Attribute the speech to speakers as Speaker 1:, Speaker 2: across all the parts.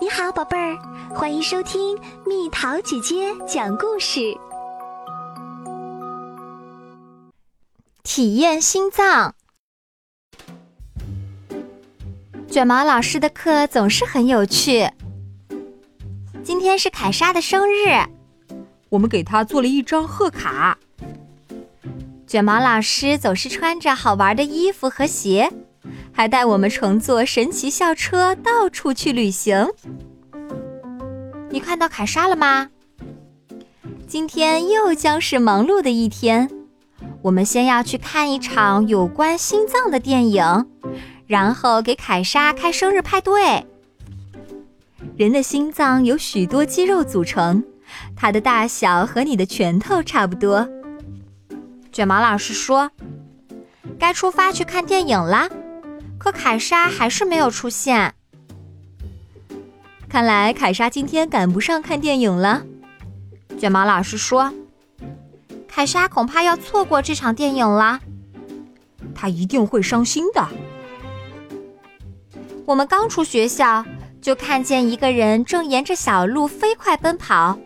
Speaker 1: 你好，宝贝儿，欢迎收听蜜桃姐姐讲故事。
Speaker 2: 体验心脏。卷毛老师的课总是很有趣。今天是凯莎的生日，
Speaker 3: 我们给她做了一张贺卡。
Speaker 2: 卷毛老师总是穿着好玩的衣服和鞋。还带我们乘坐神奇校车到处去旅行。你看到凯莎了吗？今天又将是忙碌的一天。我们先要去看一场有关心脏的电影，然后给凯莎开生日派对。人的心脏由许多肌肉组成，它的大小和你的拳头差不多。卷毛老师说：“该出发去看电影啦。”可凯莎还是没有出现，看来凯莎今天赶不上看电影了。卷毛老师说：“凯莎恐怕要错过这场电影了，
Speaker 3: 她一定会伤心的。”
Speaker 2: 我们刚出学校，就看见一个人正沿着小路飞快奔跑，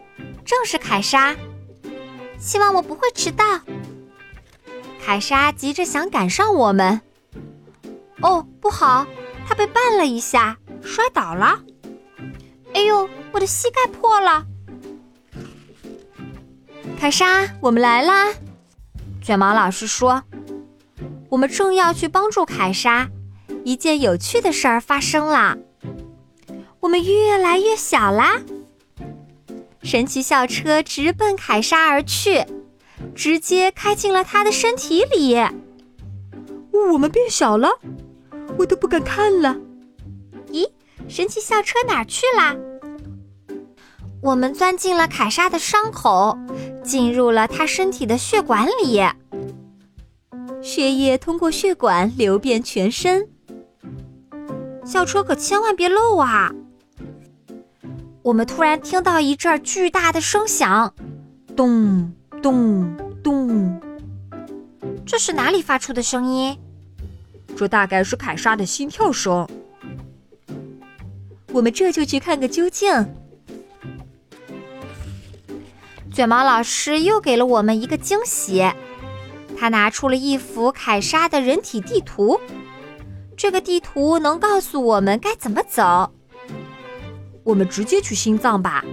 Speaker 2: 正是凯莎。希望我不会迟到。凯莎急着想赶上我们。哦，不好！他被绊了一下，摔倒了。哎呦，我的膝盖破了！凯莎，我们来啦！卷毛老师说：“我们正要去帮助凯莎，一件有趣的事儿发生了。我们越来越小啦！神奇校车直奔凯莎而去，直接开进了她的身体里。
Speaker 3: 我们变小了。”我都不敢看了。
Speaker 2: 咦，神奇校车哪去啦？我们钻进了凯莎的伤口，进入了她身体的血管里，血液通过血管流遍全身。校车可千万别漏啊！我们突然听到一阵巨大的声响，咚咚咚，这是哪里发出的声音？
Speaker 3: 这大概是凯莎的心跳声。
Speaker 2: 我们这就去看个究竟。卷毛老师又给了我们一个惊喜，他拿出了一幅凯莎的人体地图。这个地图能告诉我们该怎么走。
Speaker 3: 我们直接去心脏吧。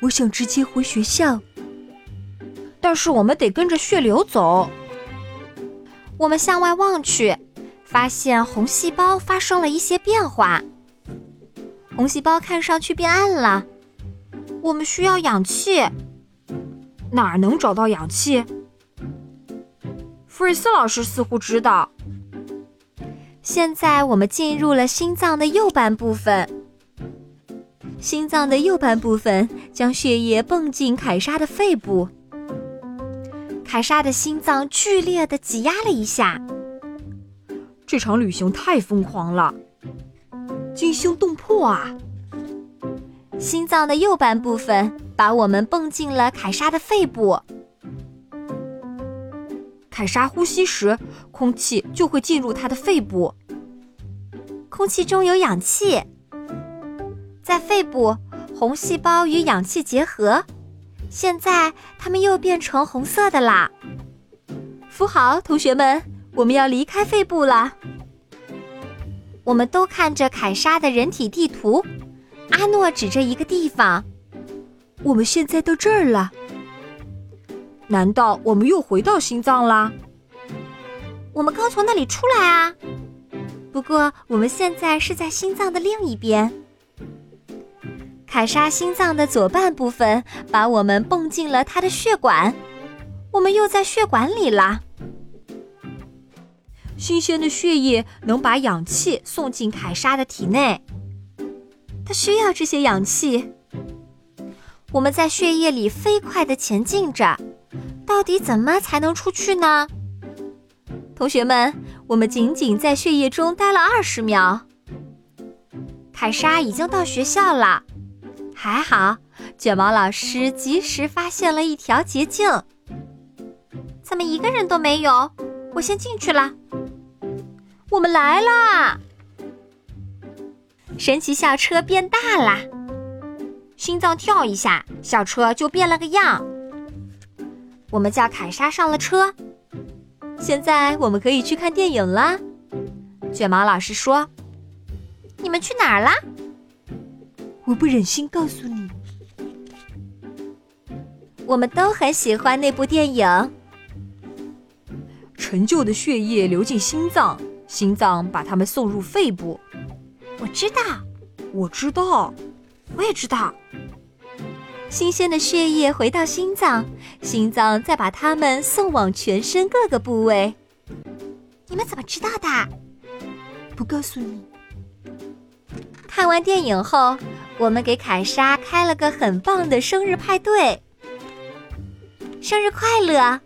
Speaker 1: 我想直接回学校，
Speaker 3: 但是我们得跟着血流走。
Speaker 2: 我们向外望去。发现红细胞发生了一些变化，红细胞看上去变暗了。我们需要氧气，
Speaker 3: 哪儿能找到氧气？弗瑞斯老师似乎知道。
Speaker 2: 现在我们进入了心脏的右半部分，心脏的右半部分将血液泵进凯莎的肺部，凯莎的心脏剧烈的挤压了一下。
Speaker 3: 这场旅行太疯狂了，惊心动魄啊！
Speaker 2: 心脏的右半部分把我们蹦进了凯莎的肺部。
Speaker 3: 凯莎呼吸时，空气就会进入她的肺部。
Speaker 2: 空气中有氧气，在肺部，红细胞与氧气结合，现在它们又变成红色的啦。扶好，同学们。我们要离开肺部了。我们都看着凯莎的人体地图。阿诺指着一个地方：“
Speaker 1: 我们现在到这儿了。
Speaker 3: 难道我们又回到心脏啦？
Speaker 2: 我们刚从那里出来啊。不过我们现在是在心脏的另一边。凯莎心脏的左半部分把我们蹦进了她的血管。我们又在血管里了。”
Speaker 3: 新鲜的血液能把氧气送进凯莎的体内，
Speaker 2: 她需要这些氧气。我们在血液里飞快地前进着，到底怎么才能出去呢？同学们，我们仅仅在血液中待了二十秒。凯莎已经到学校了，还好，卷毛老师及时发现了一条捷径。怎么一个人都没有？我先进去了。我们来啦！神奇校车变大啦，
Speaker 3: 心脏跳一下，校车就变了个样。我们叫凯莎上了车，
Speaker 2: 现在我们可以去看电影啦。
Speaker 3: 卷毛老师说：“你们去哪儿啦？”
Speaker 2: 我不忍心告诉你。我们都很喜欢那部电影。
Speaker 3: 陈旧的血液流进心脏，心脏把它们送入肺部。
Speaker 2: 我知道，
Speaker 3: 我知道，
Speaker 2: 我也知道。新鲜的血液回到心脏，心脏再把它们送往全身各个部位。
Speaker 1: 你们怎么知道的？
Speaker 2: 不告诉你。看完电影后，我们给凯莎开了个很棒的生日派对。
Speaker 1: 生日快乐！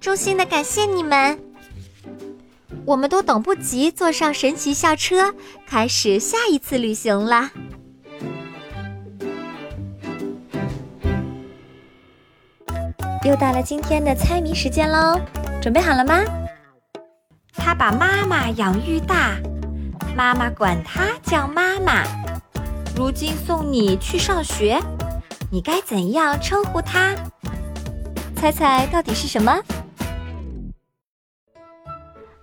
Speaker 1: 衷心的感谢你们。
Speaker 2: 我们都等不及坐上神奇校车，开始下一次旅行啦！又到了今天的猜谜时间喽，准备好了吗？他把妈妈养育大，妈妈管他叫妈妈。如今送你去上学，你该怎样称呼他？猜猜到底是什么？